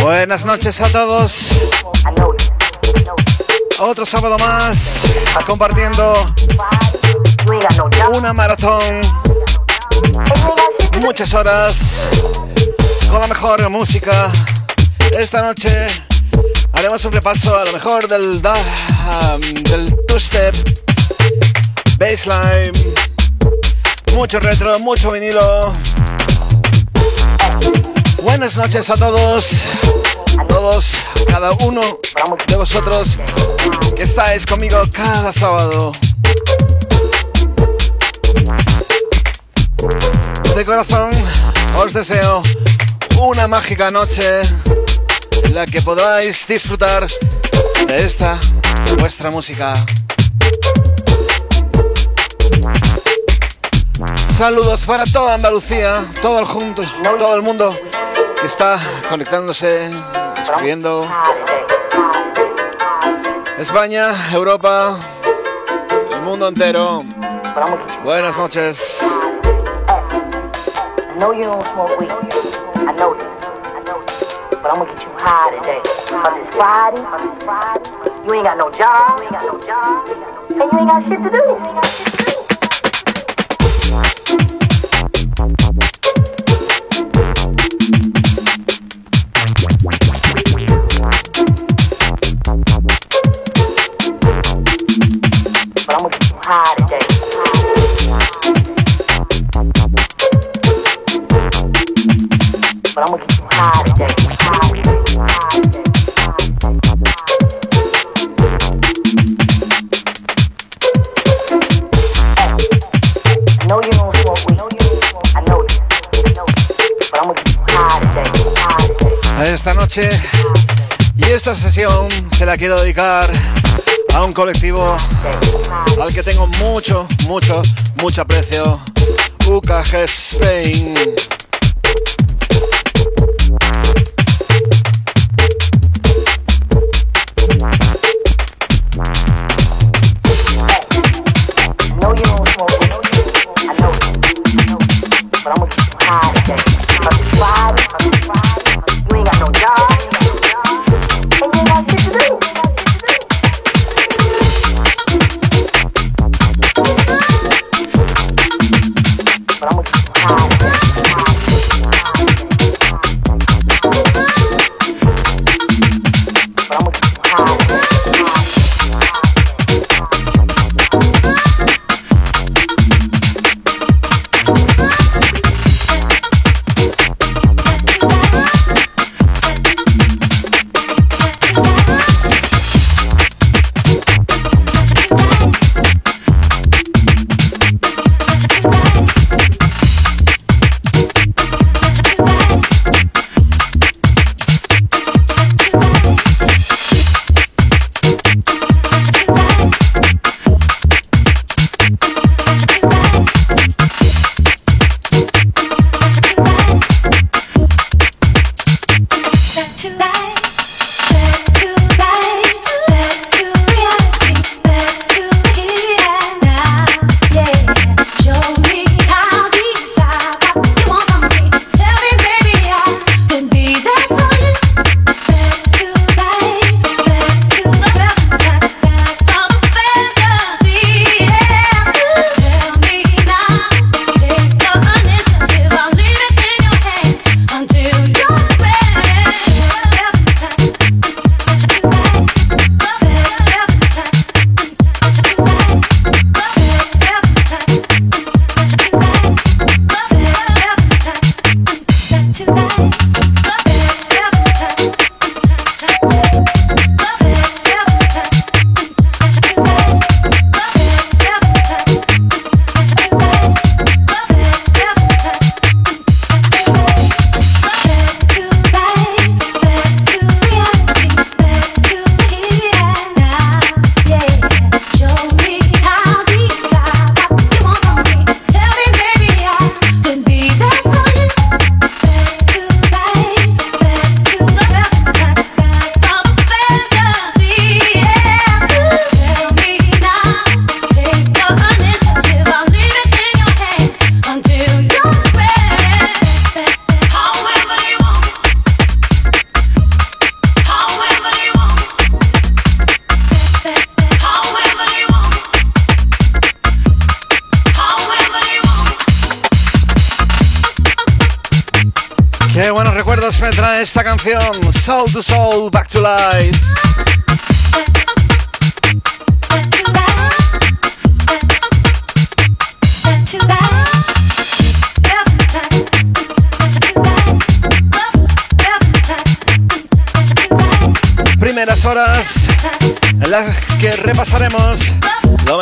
Buenas noches a todos. Otro sábado más compartiendo una maratón. Muchas horas con la mejor música. Esta noche Haremos un repaso a lo mejor del, da, um, del two-step, baseline, mucho retro, mucho vinilo. Buenas noches a todos, a todos, a cada uno de vosotros que estáis conmigo cada sábado. De corazón os deseo una mágica noche la que podáis disfrutar de esta vuestra música. Saludos para toda Andalucía, todo el, junto, todo el mundo que está conectándose, escribiendo. España, Europa, el mundo entero. Buenas noches. but I'm gonna get you high today. Cause it's Friday, you ain't got no job, and you ain't got shit to do. But I'm gonna get you high today. Esta noche y esta sesión se la quiero dedicar a un colectivo al que tengo mucho, mucho, mucho aprecio. UKG Spain.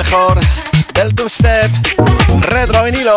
Mejor del two-step retro vinilo.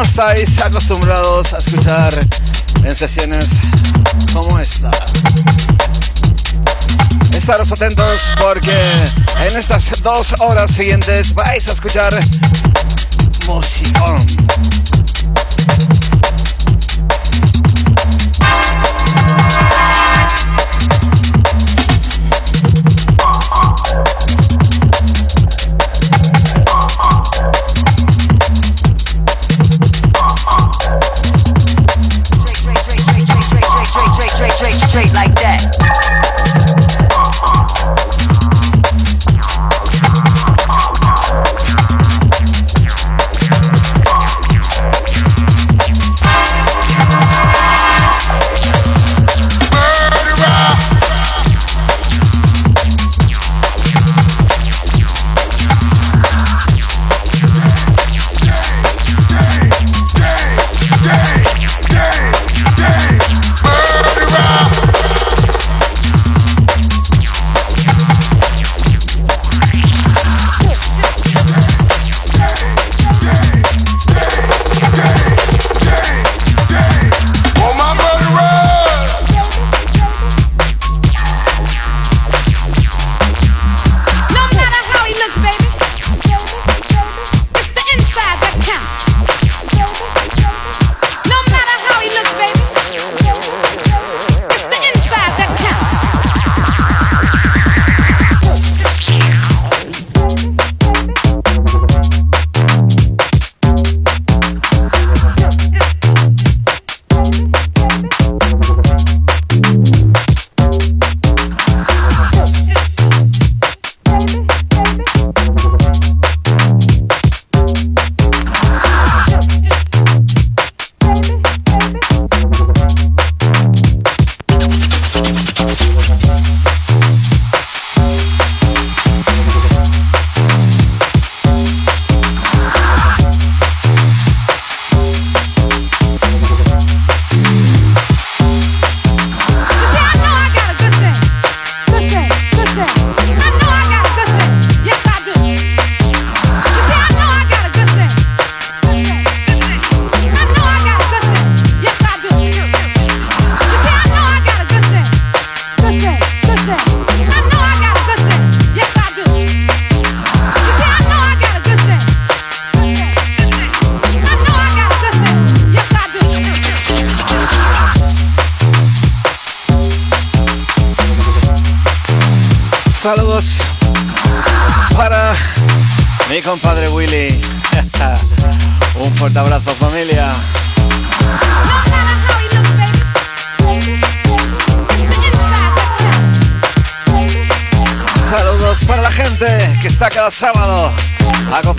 no estáis acostumbrados a escuchar en sesiones como esta. Estaros atentos porque en estas dos horas siguientes vais a escuchar musicón.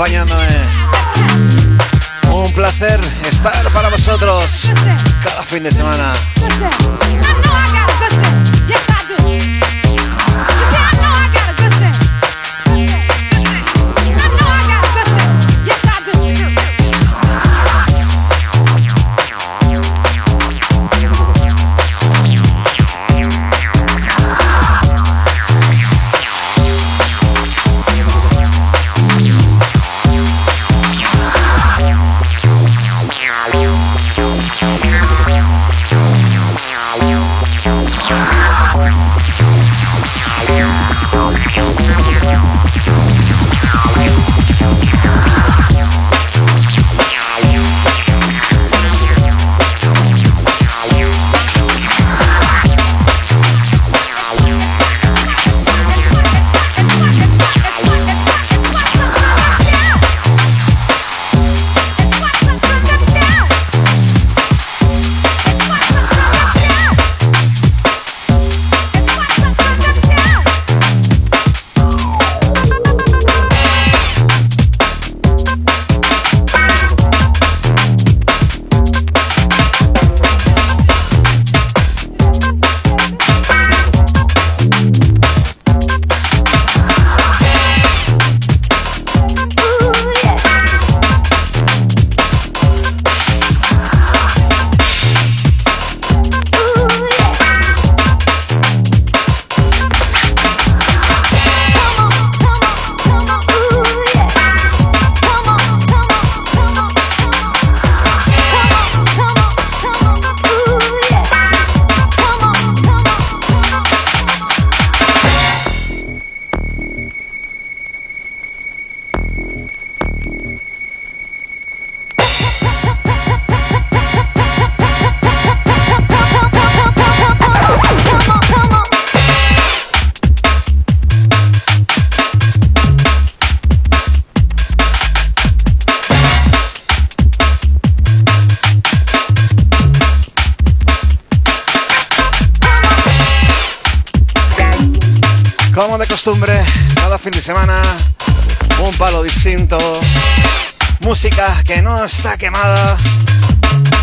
Баняна está quemada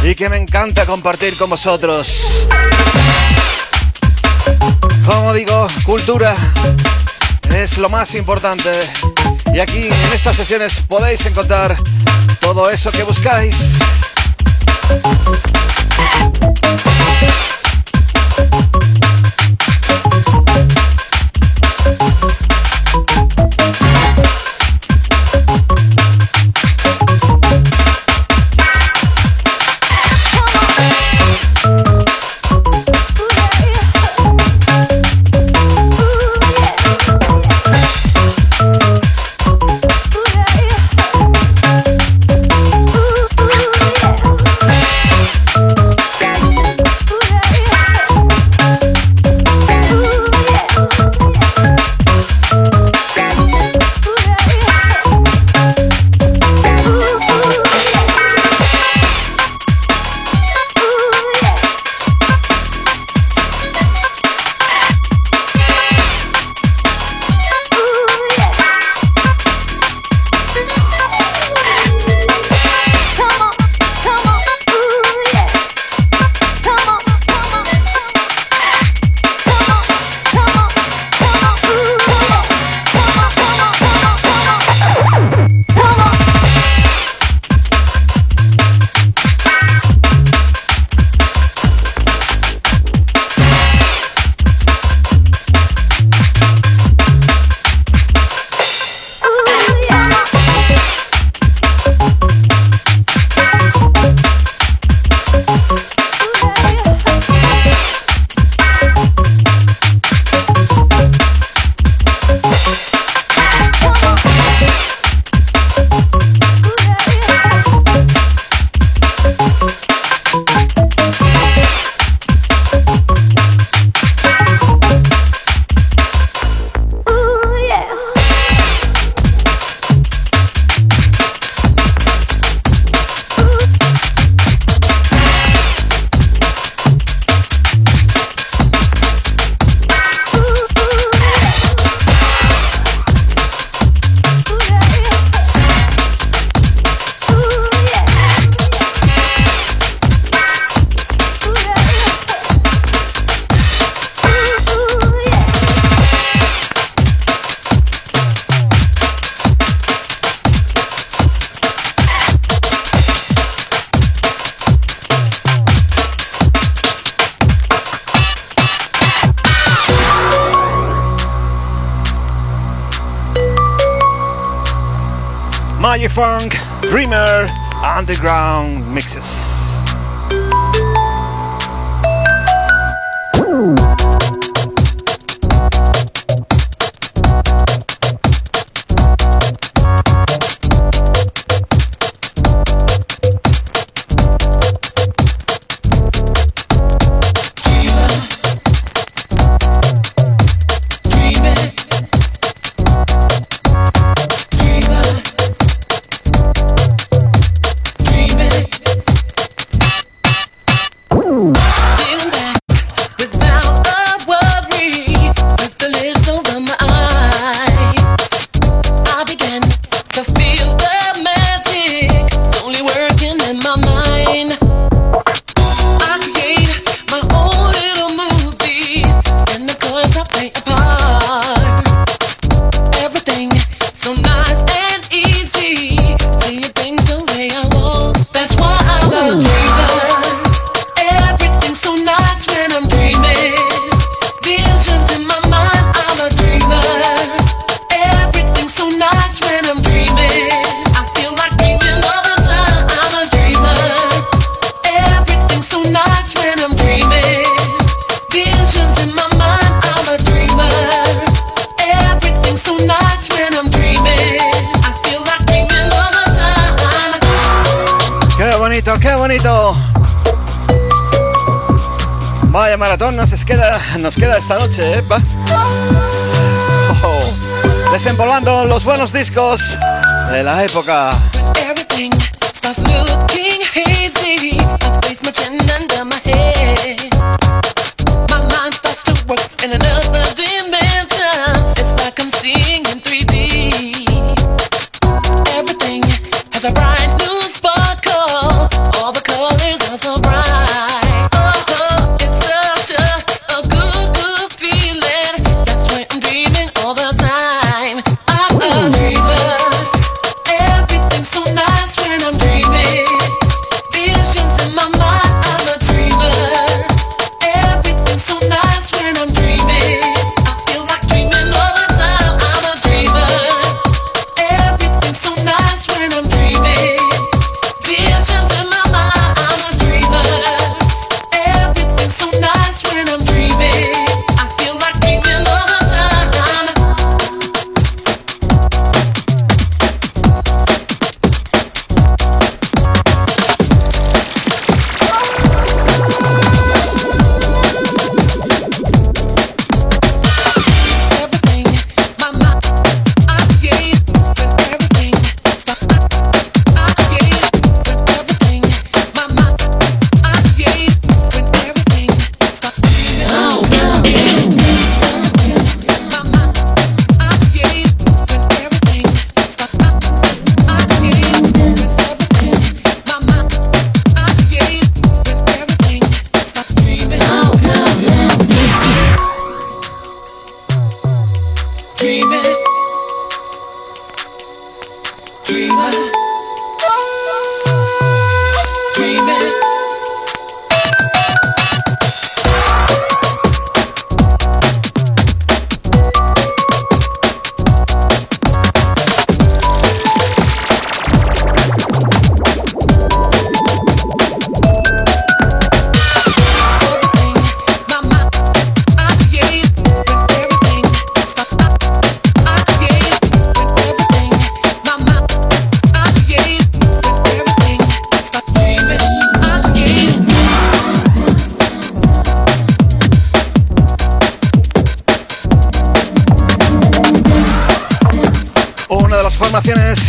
y que me encanta compartir con vosotros. Como digo, cultura es lo más importante. Y aquí en estas sesiones podéis encontrar todo eso que buscáis. Maratón nos queda, nos queda esta noche, ¿eh? Oh, desempolvando los buenos discos de la época.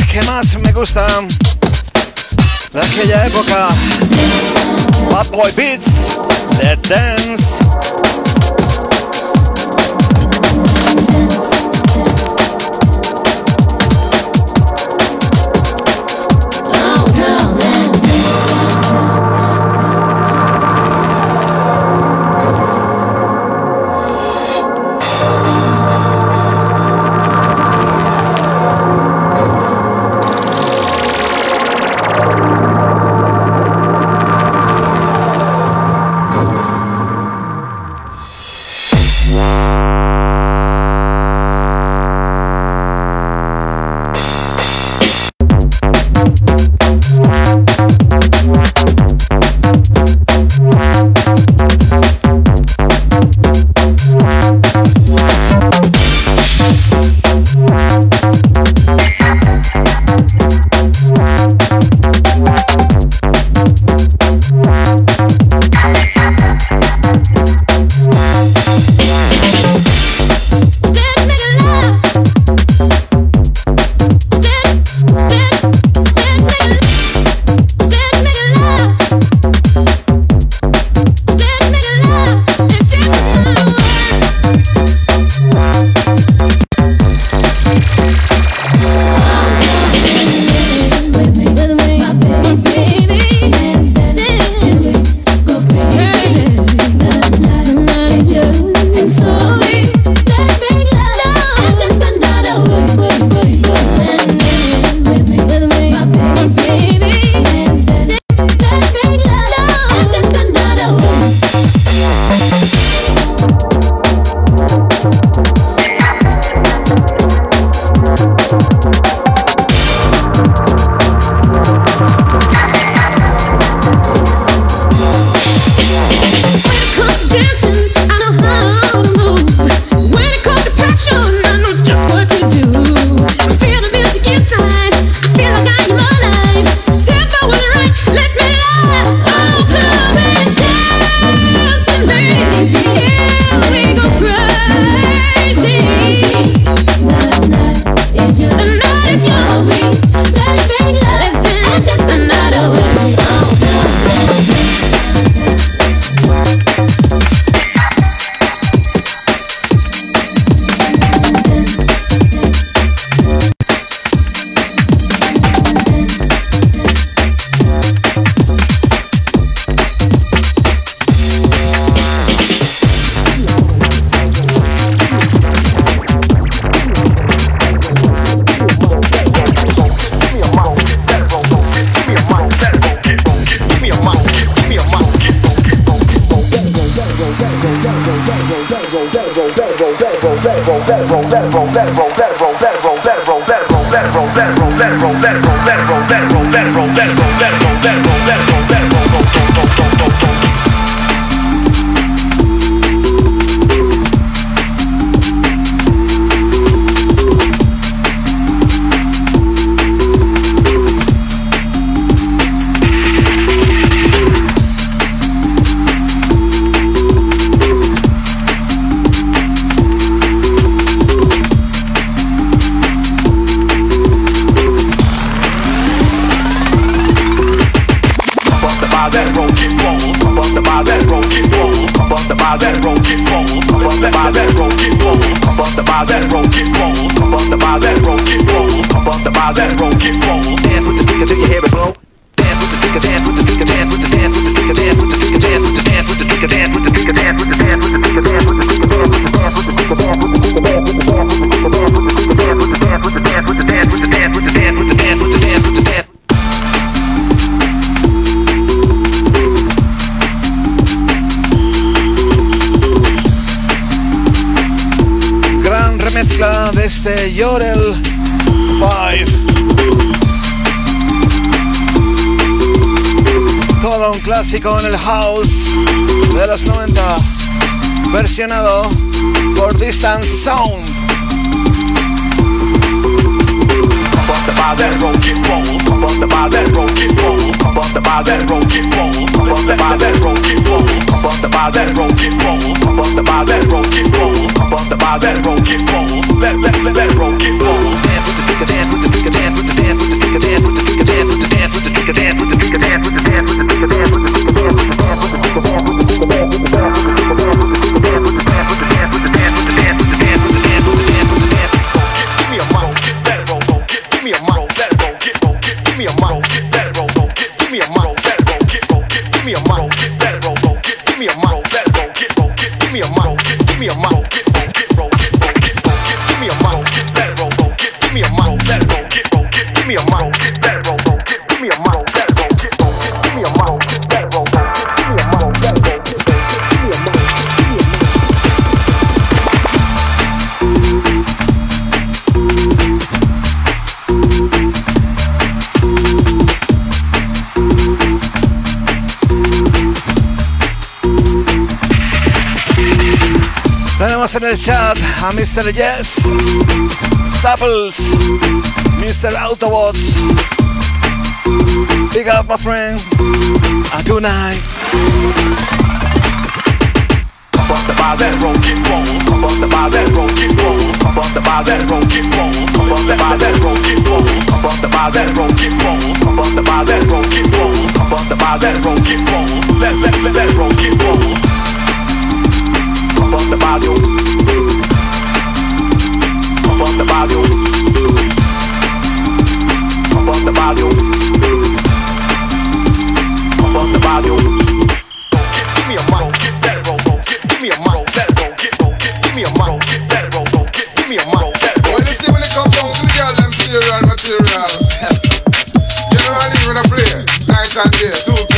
Que más me gusta de aquella época. Bad Boy Beats, The Dance. give me a model, en el chat a Mr. Yes, Staples, Mr. Autobots, Big up my friend Adonai. Bust the bar roll the bar roll get roll. The bar roll get roll. The bar roll get roll. The bar roll get roll. The bar roll the bar roll get roll. Let let let that roll get roll. The bar yo. The bar yo. Night and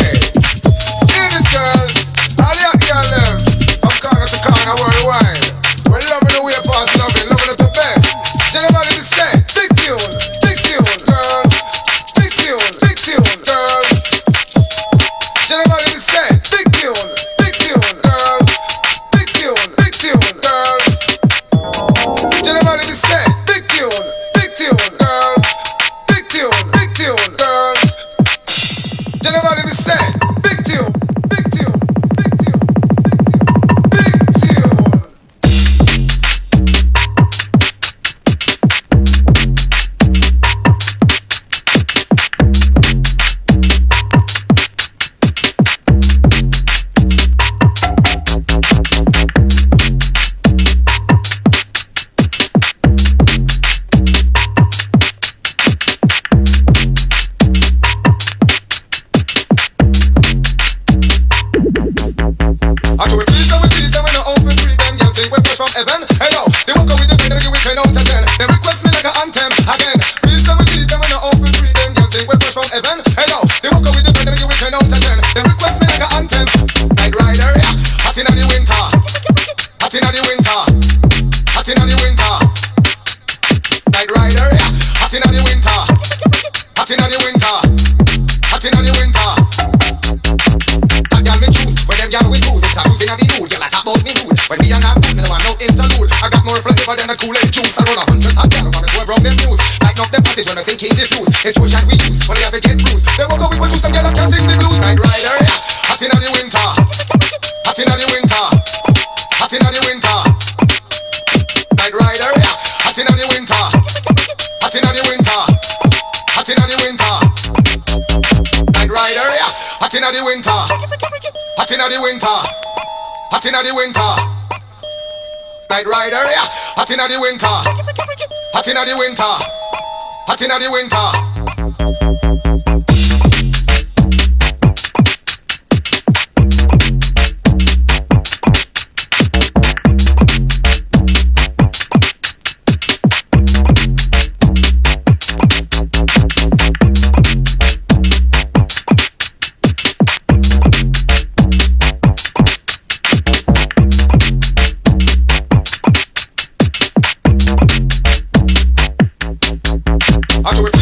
Lighten up them passage when I sing King Diffuse Explosion we use, when they have to get bruised They walk out with juice, them girl I can't sing the blues Night rider, yeah, hot inna the winter Hot inna the winter Hot inna the winter Night rider, yeah, hot inna the winter Hot inna the winter Hot inna the winter Night rider, yeah, hot inna the winter Hot inna the winter, hot inna the winter. Night rider, yeah. Hot inna the winter, hot inna the winter, hot inna the winter. I do it.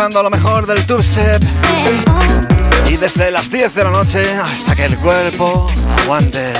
repasando lo mejor del Tour Step. Y desde las 10 de la noche hasta que el cuerpo aguante.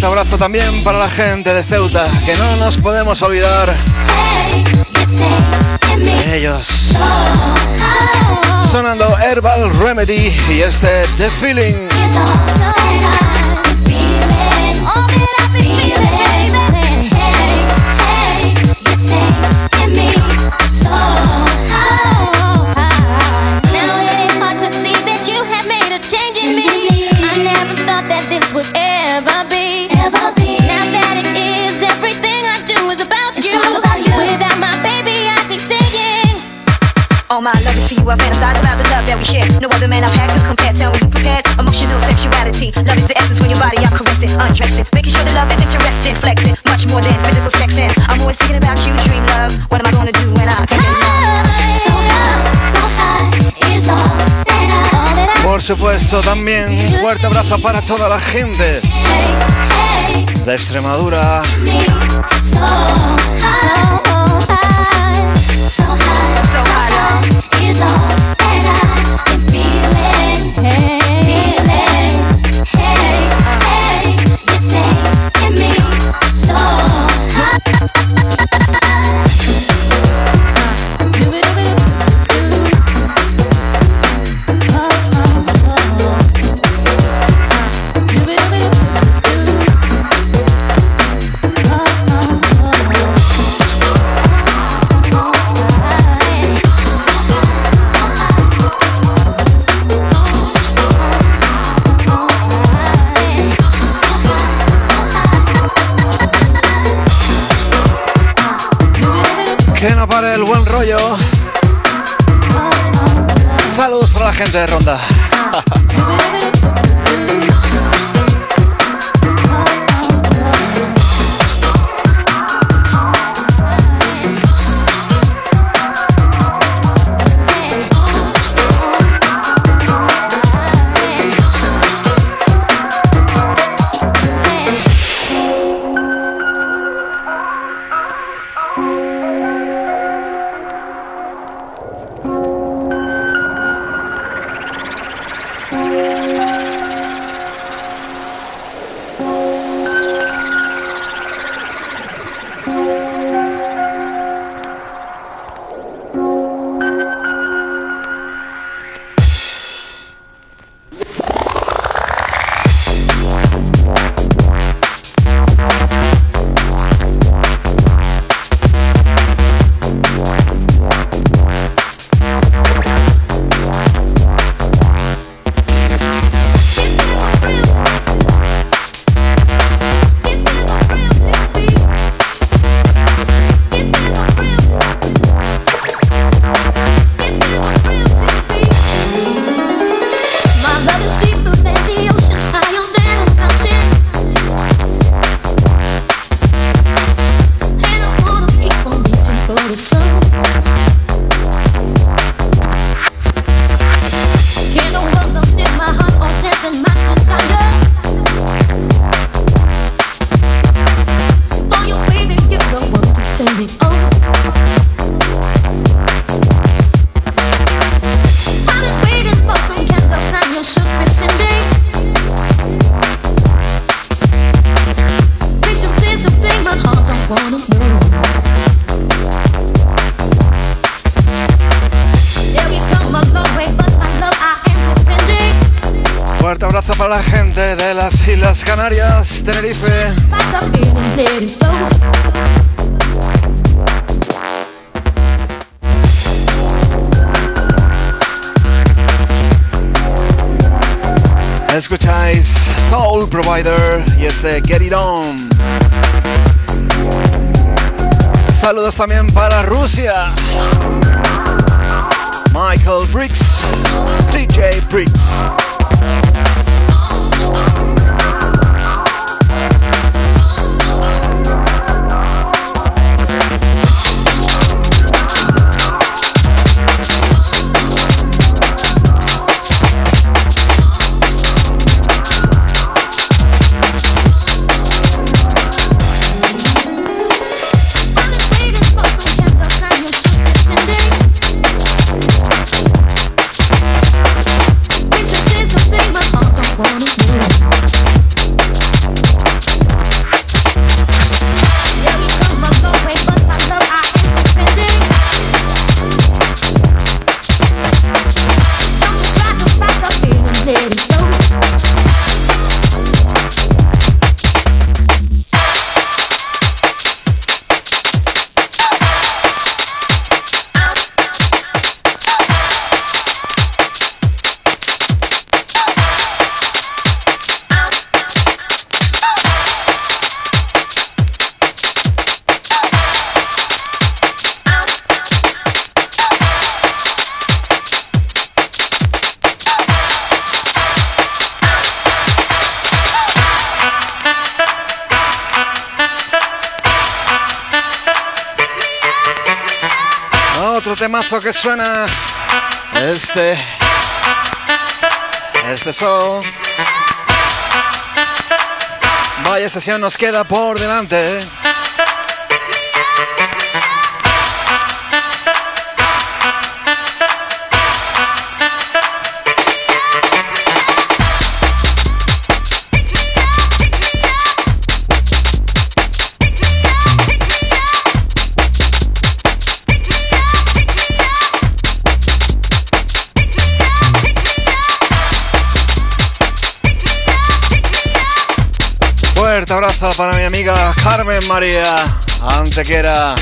fuerte abrazo también para la gente de Ceuta, que no nos podemos olvidar ellos. Sonando Herbal Remedy y este The Feeling. Love is the essence when your body I caress it, undress it. Making sure the love is interesting, flexing. Much more than physical sex. And I'm always thinking about you, dream love. What am I gonna do when I can't get enough? So high, so high is all that I. Por supuesto, también un fuerte abrazo para toda la gente Hey, hey, de Extremadura. so gente de Ronda. Provider y este Get It On. Saludos también para Rusia. Michael Briggs, DJ Briggs. Suena. Este. Este son. Vaya sesión nos queda por delante. Fuerte abrazo para mi amiga Carmen María Antequera.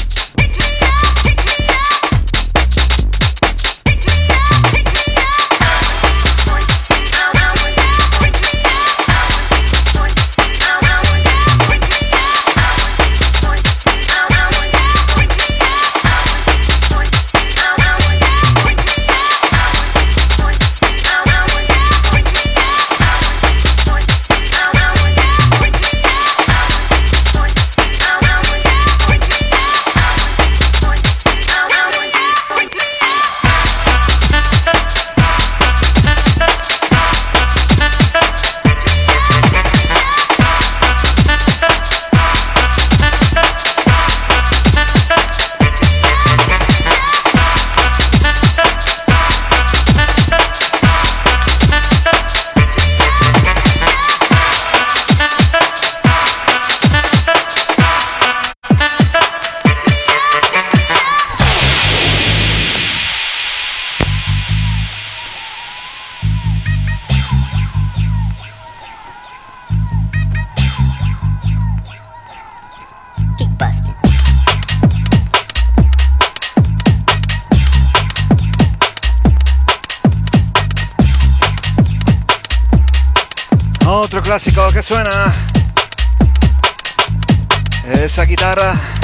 Suena. Esa guitarra.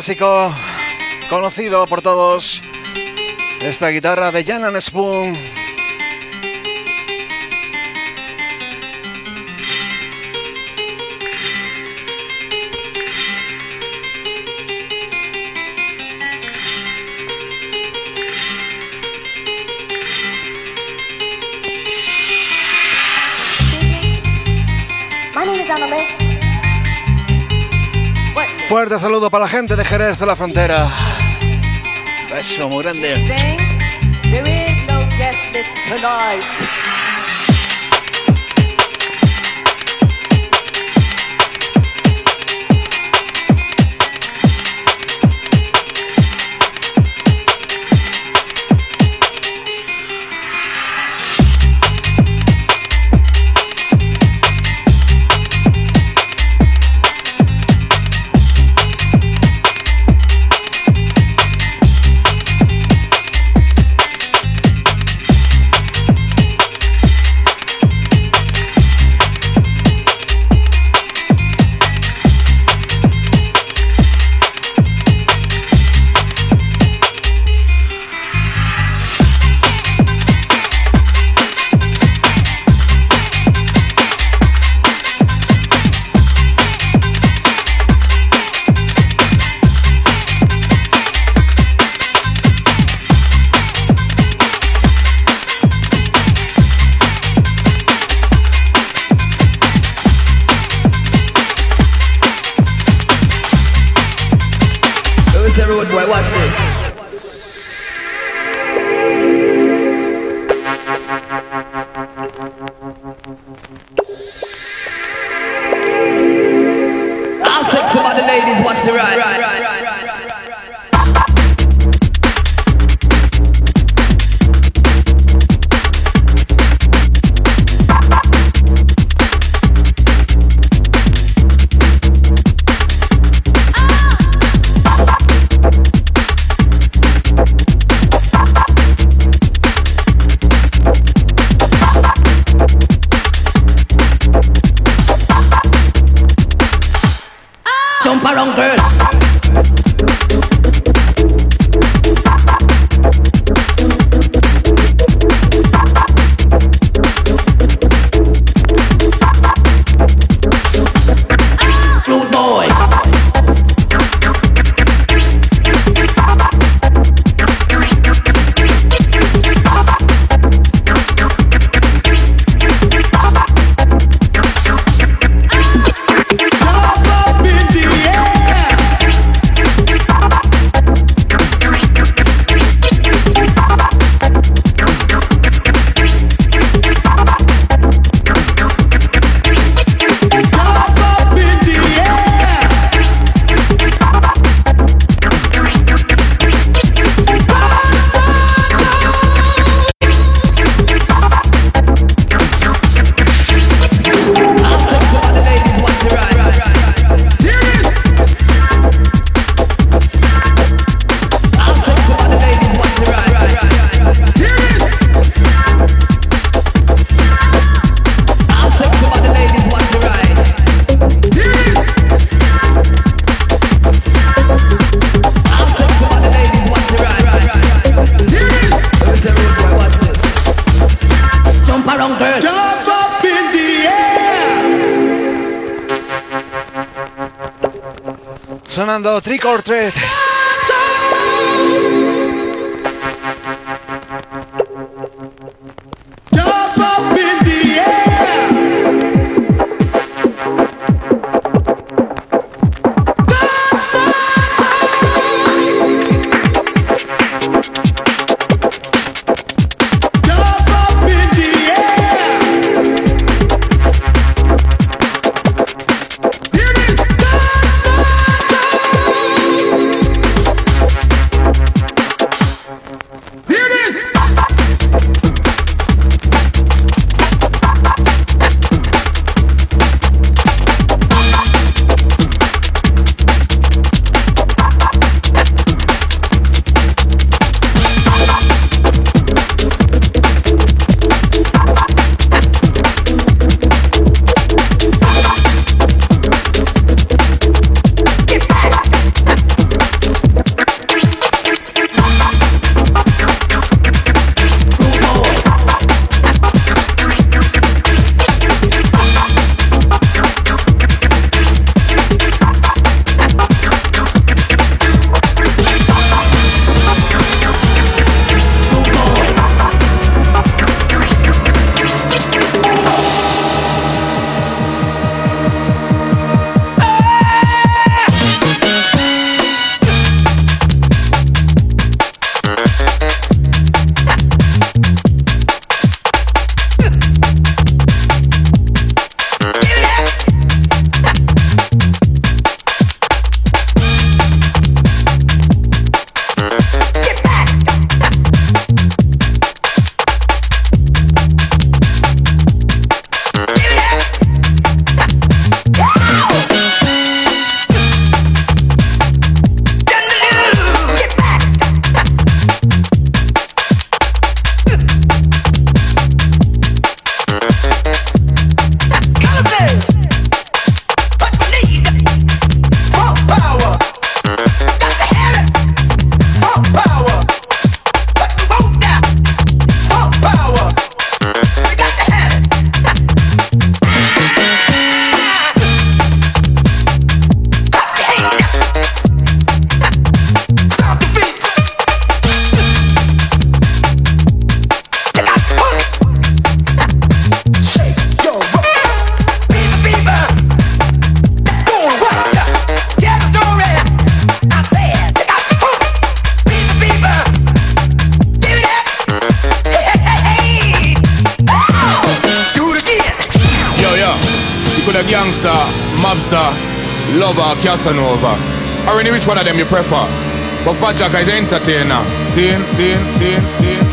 Clásico conocido por todos. Esta guitarra de Jan Spoon. Saludo para la gente de Jerez de la Frontera. Beso muy grande. Sonando Trick or Treat. turnover. I don't know which one of them you prefer. But Fat Jack is entertainer. Seeing, seeing, seeing, seeing.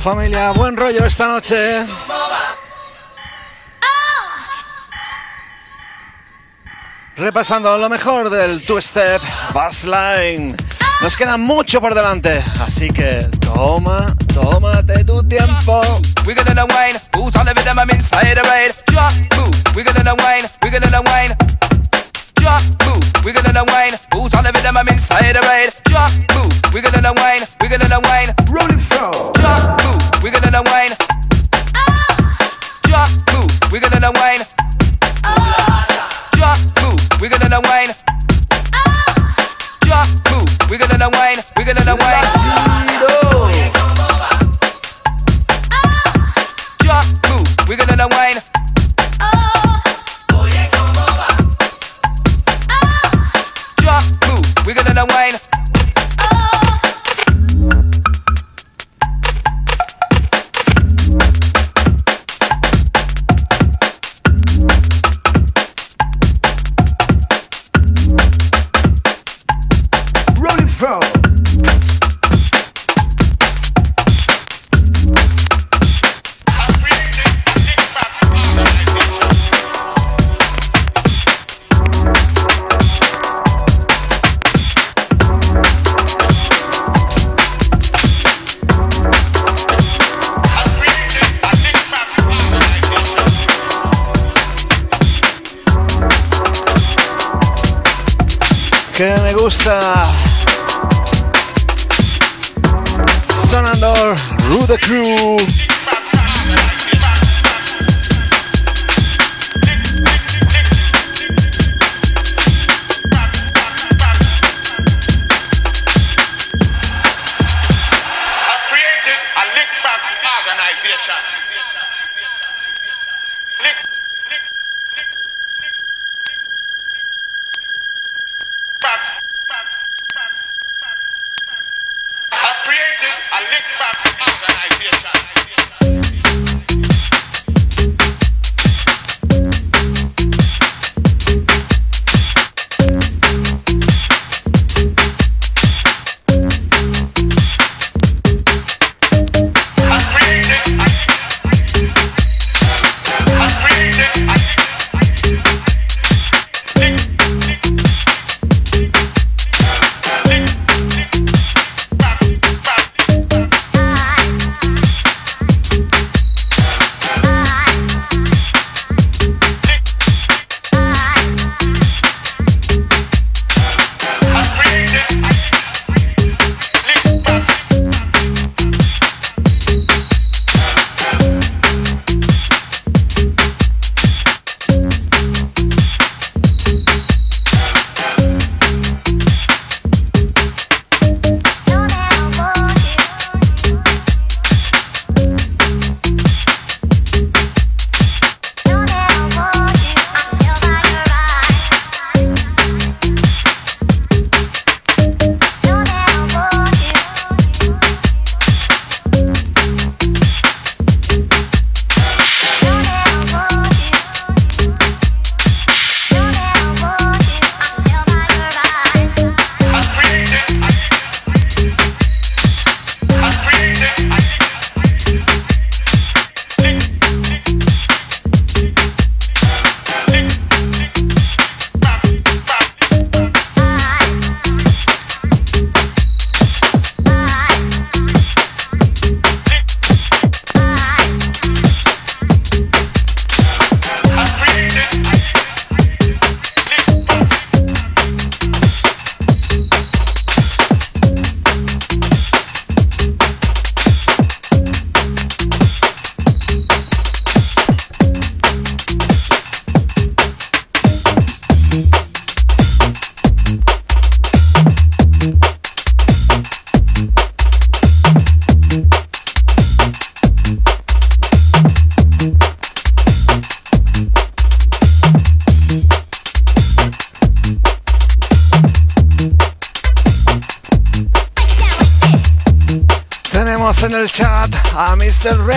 Familia, buen rollo esta noche. Repasando lo mejor del Two Step Bassline. Nos queda mucho por delante, así que toma, tómate tu tiempo. We're gonna wind, boots on the rhythm,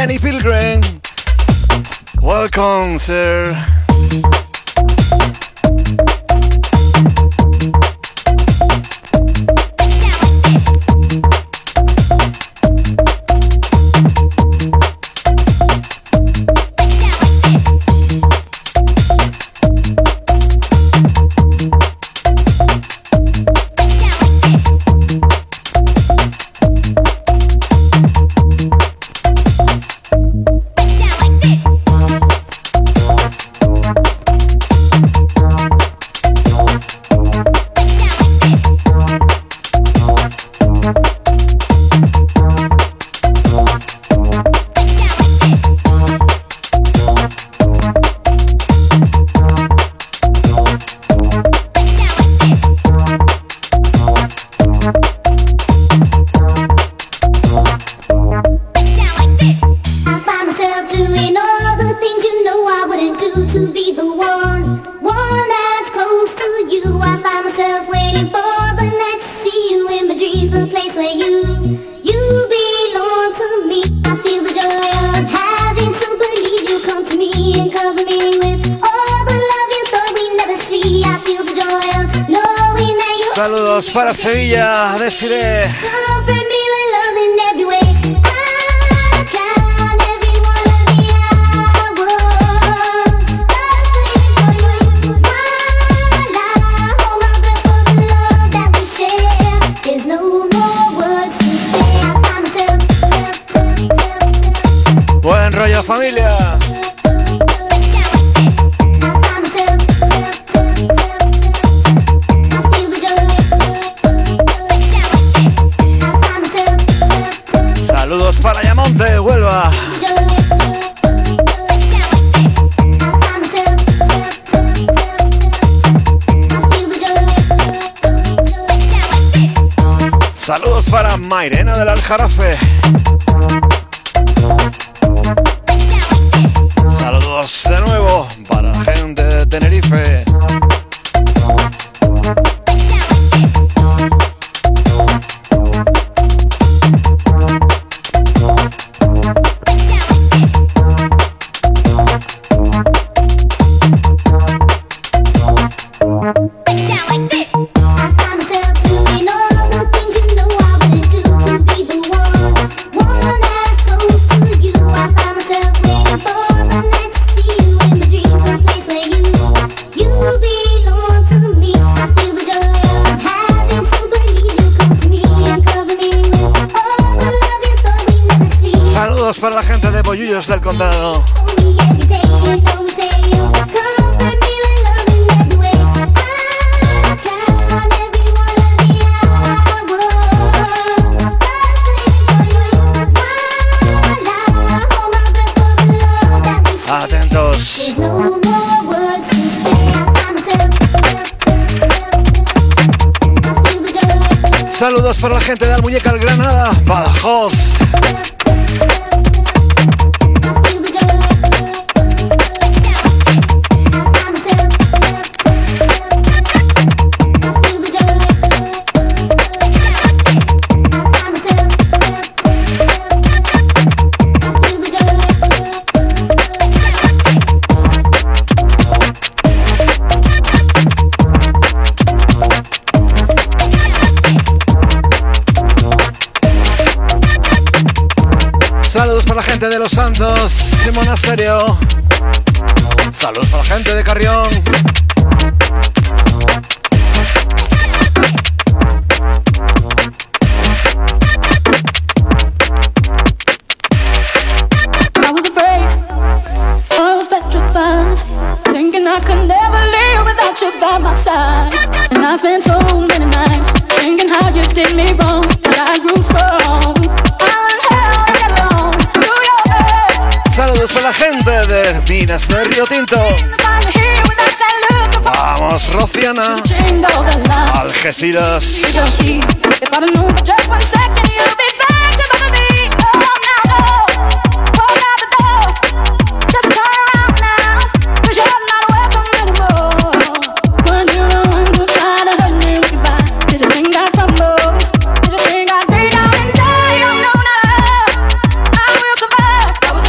Rennie Pilgrim. Welcome, sir. Familia. Saludos para Ayamonte, Huelva. Saludos para Mairena del Aljarafe.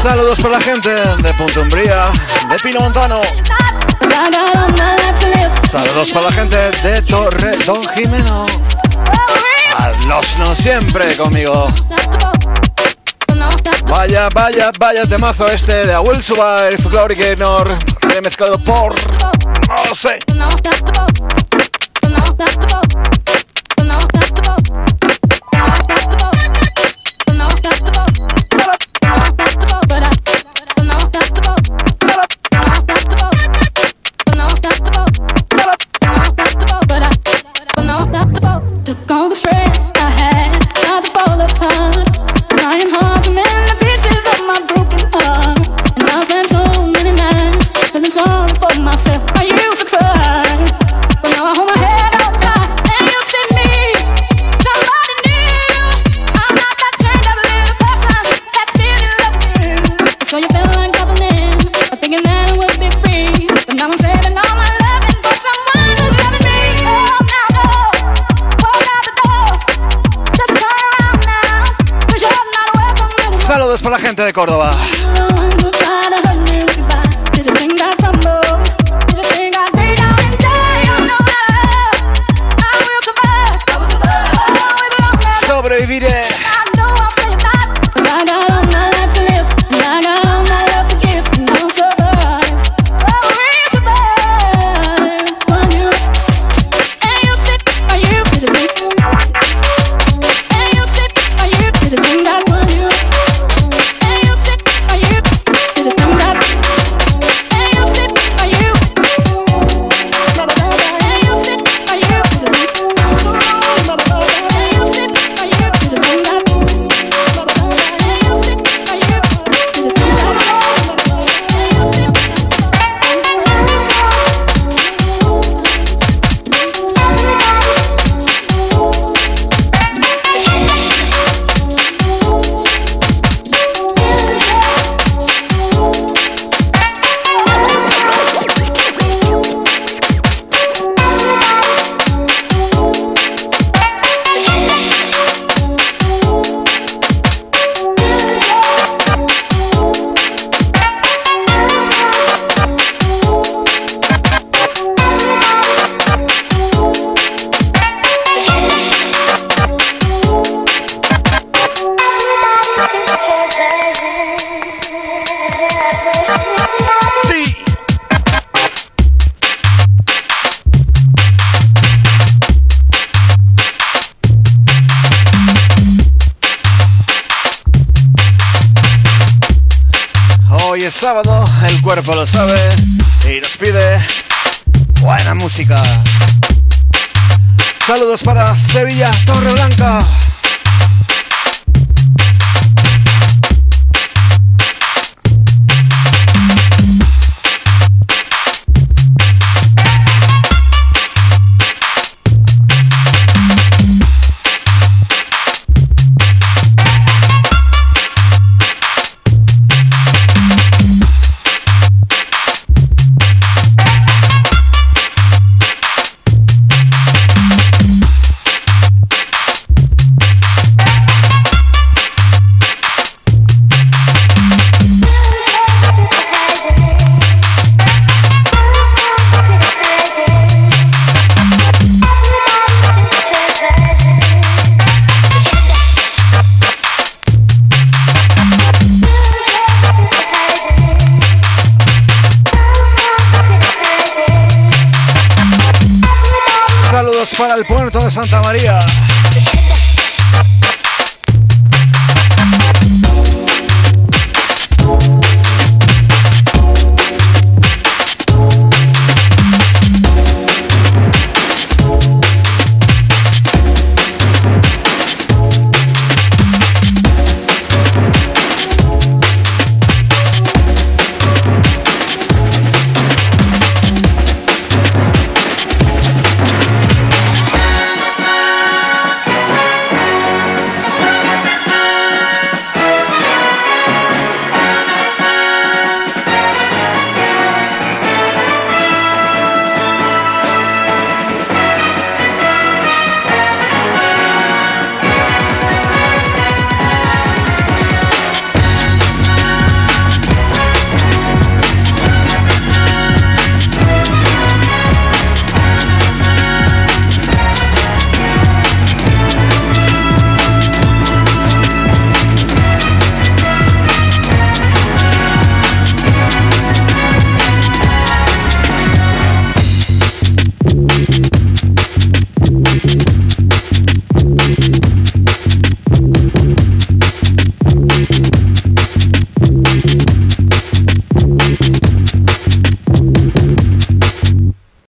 Saludos para la gente de Punta Umbría, de Pino Montano. Saludos para la gente de Torre Don Jimeno. Los no siempre conmigo. Vaya, vaya, vaya temazo este de I Will Survive, Glory Gaynor, remezclado por... No sé. コーは。sábado, el cuerpo lo sabe y nos pide buena música. Saludos para Sevilla, Torre Blanca. Torre Santa María.